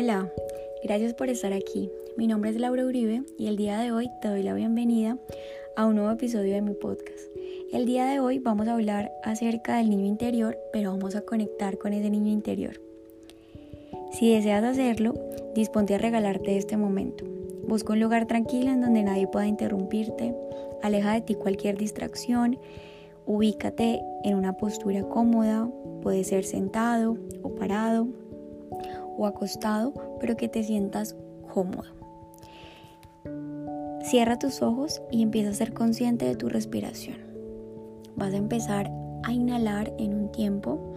Hola, gracias por estar aquí. Mi nombre es Laura Uribe y el día de hoy te doy la bienvenida a un nuevo episodio de mi podcast. El día de hoy vamos a hablar acerca del niño interior, pero vamos a conectar con ese niño interior. Si deseas hacerlo, disponte a regalarte este momento. Busca un lugar tranquilo en donde nadie pueda interrumpirte, aleja de ti cualquier distracción, ubícate en una postura cómoda, puede ser sentado o parado o acostado, pero que te sientas cómodo. Cierra tus ojos y empieza a ser consciente de tu respiración. Vas a empezar a inhalar en un tiempo.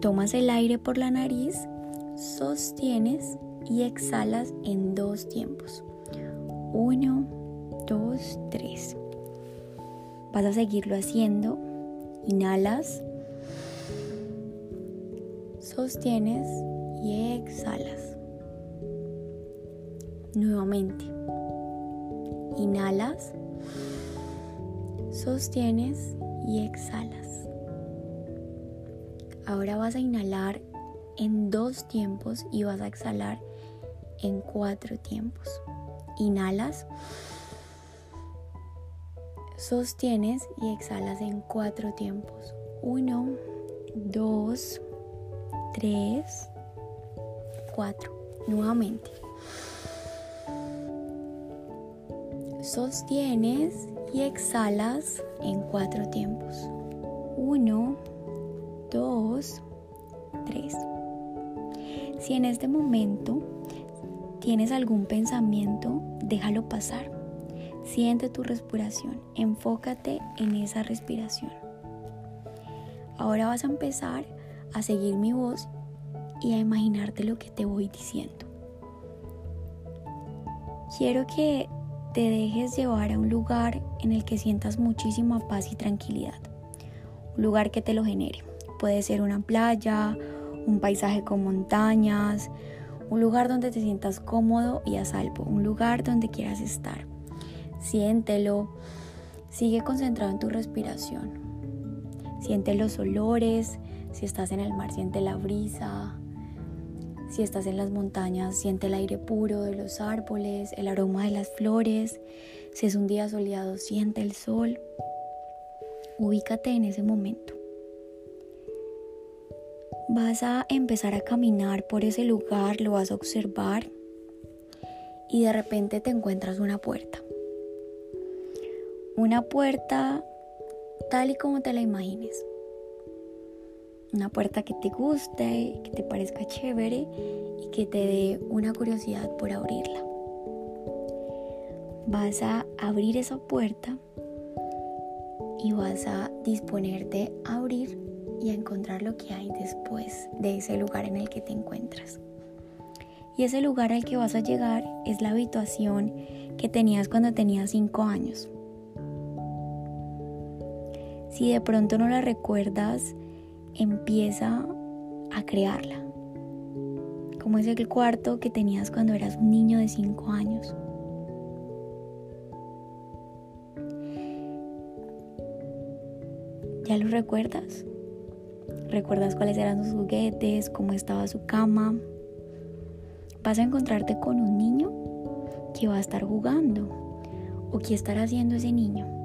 Tomas el aire por la nariz, sostienes y exhalas en dos tiempos. Uno, dos, tres. Vas a seguirlo haciendo. Inhalas, sostienes y exhalas. Nuevamente. Inhalas, sostienes y exhalas. Ahora vas a inhalar en dos tiempos y vas a exhalar en cuatro tiempos. Inhalas, sostienes y exhalas en cuatro tiempos. Uno, dos, tres, 4. Nuevamente. Sostienes y exhalas en cuatro tiempos. 1, 2, 3. Si en este momento tienes algún pensamiento, déjalo pasar. Siente tu respiración, enfócate en esa respiración. Ahora vas a empezar a seguir mi voz y a imaginarte lo que te voy diciendo. Quiero que te dejes llevar a un lugar en el que sientas muchísima paz y tranquilidad. Un lugar que te lo genere. Puede ser una playa, un paisaje con montañas, un lugar donde te sientas cómodo y a salvo, un lugar donde quieras estar. Siéntelo, sigue concentrado en tu respiración. Siente los olores, si estás en el mar, siente la brisa, si estás en las montañas, siente el aire puro de los árboles, el aroma de las flores. Si es un día soleado, siente el sol. Ubícate en ese momento. Vas a empezar a caminar por ese lugar, lo vas a observar y de repente te encuentras una puerta. Una puerta tal y como te la imagines una puerta que te guste, que te parezca chévere y que te dé una curiosidad por abrirla. Vas a abrir esa puerta y vas a disponerte a abrir y a encontrar lo que hay después de ese lugar en el que te encuentras. Y ese lugar al que vas a llegar es la habitación que tenías cuando tenías 5 años. Si de pronto no la recuerdas, empieza a crearla. Como es el cuarto que tenías cuando eras un niño de 5 años. ¿Ya lo recuerdas? ¿Recuerdas cuáles eran sus juguetes? ¿Cómo estaba su cama? Vas a encontrarte con un niño que va a estar jugando. ¿O qué estará haciendo ese niño?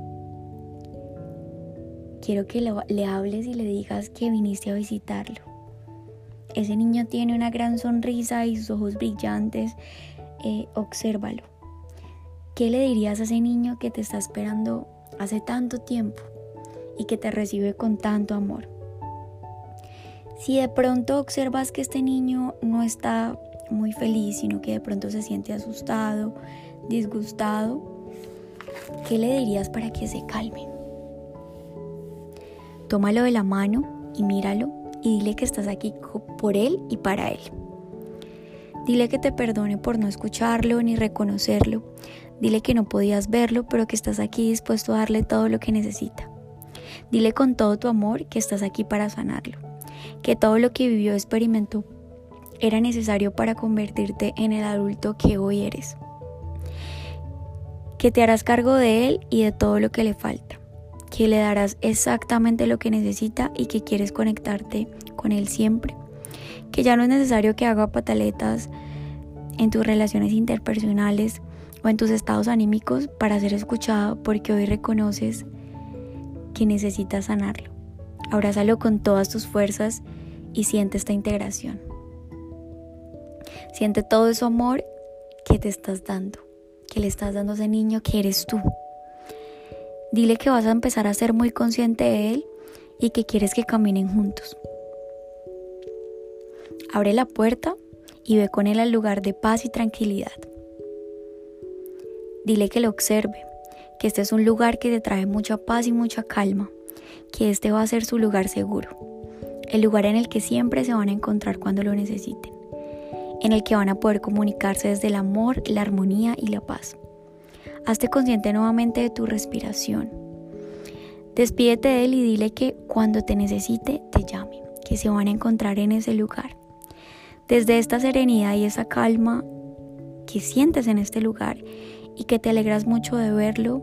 Quiero que le, hables y le digas que viniste a visitarlo. Ese niño tiene una gran sonrisa y sus ojos brillantes. Eh, obsérvalo. ¿Qué le dirías a ese niño que te está esperando hace tanto tiempo y que te recibe con tanto amor? Si de pronto observas que este niño no está muy feliz, sino que de pronto se siente asustado, disgustado, ¿qué le dirías para que se calme? Tómalo de la mano y míralo y dile que estás aquí por él y para él. Dile que te perdone por no escucharlo ni reconocerlo. Dile que no podías verlo, pero que estás aquí dispuesto a darle todo lo que necesita. Dile con todo tu amor que estás aquí para sanarlo. Que todo lo que vivió experimentó era necesario para convertirte en el adulto que hoy eres. Que te harás cargo de él y de todo lo que le falta que le darás exactamente lo que necesita y que quieres conectarte con él siempre. que ya no es necesario que haga pataletas en tus relaciones interpersonales o en tus estados anímicos para ser escuchado porque hoy reconoces que necesitas sanarlo. Abrázalo con todas tus fuerzas y siente esta integración. Siente todo ese amor que te estás dando, que le estás dando a ese niño que eres tú. Dile que vas a empezar a ser muy consciente de él y que quieres que caminen juntos. Abre la puerta y ve con él al lugar de paz y tranquilidad. Dile que lo observe, que este es un lugar que te trae mucha paz y mucha calma, que este va a ser su lugar seguro, el lugar en el que siempre se van a encontrar cuando lo necesiten, en el que van a poder comunicarse desde el amor, la armonía y la paz. Hazte consciente nuevamente de tu respiración. Despídete de él y dile que cuando te necesite te llame, que se van a encontrar en ese lugar. Desde esta serenidad y esa calma que sientes en este lugar y que te alegras mucho de verlo,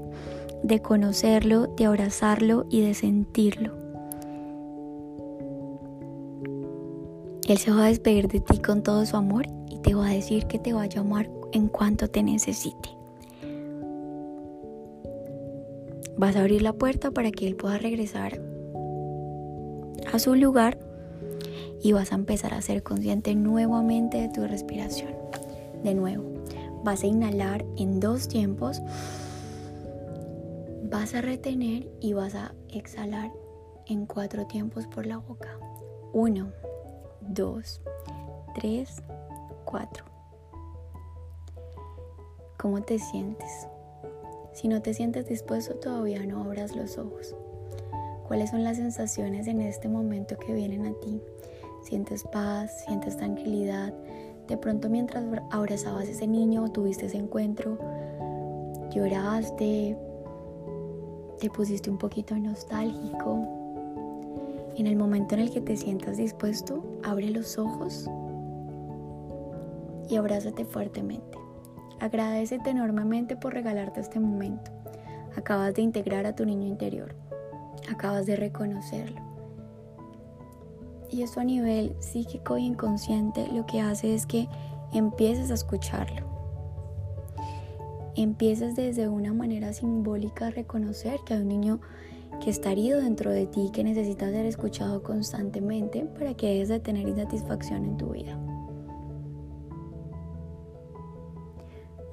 de conocerlo, de abrazarlo y de sentirlo. Él se va a despedir de ti con todo su amor y te va a decir que te va a llamar en cuanto te necesite. Vas a abrir la puerta para que Él pueda regresar a su lugar y vas a empezar a ser consciente nuevamente de tu respiración. De nuevo, vas a inhalar en dos tiempos, vas a retener y vas a exhalar en cuatro tiempos por la boca. Uno, dos, tres, cuatro. ¿Cómo te sientes? Si no te sientes dispuesto, todavía no abras los ojos. ¿Cuáles son las sensaciones en este momento que vienen a ti? ¿Sientes paz? ¿Sientes tranquilidad? De pronto mientras abrazabas a ese niño, tuviste ese encuentro, lloraste, te pusiste un poquito nostálgico. En el momento en el que te sientas dispuesto, abre los ojos y abrázate fuertemente. Agradecete enormemente por regalarte este momento. Acabas de integrar a tu niño interior. Acabas de reconocerlo. Y eso a nivel psíquico e inconsciente lo que hace es que empieces a escucharlo. Empieces desde una manera simbólica a reconocer que hay un niño que está herido dentro de ti, que necesita ser escuchado constantemente para que dejes de tener insatisfacción en tu vida.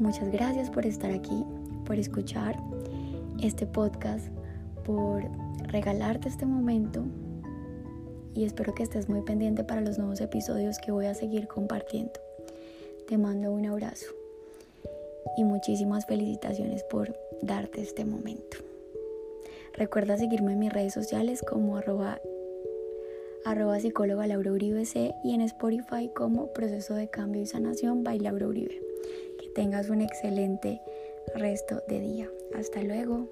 Muchas gracias por estar aquí, por escuchar este podcast, por regalarte este momento y espero que estés muy pendiente para los nuevos episodios que voy a seguir compartiendo. Te mando un abrazo y muchísimas felicitaciones por darte este momento. Recuerda seguirme en mis redes sociales como arroba, arroba psicóloga Laura Uribe y en Spotify como Proceso de Cambio y Sanación by Laura Uribe tengas un excelente resto de día. Hasta luego.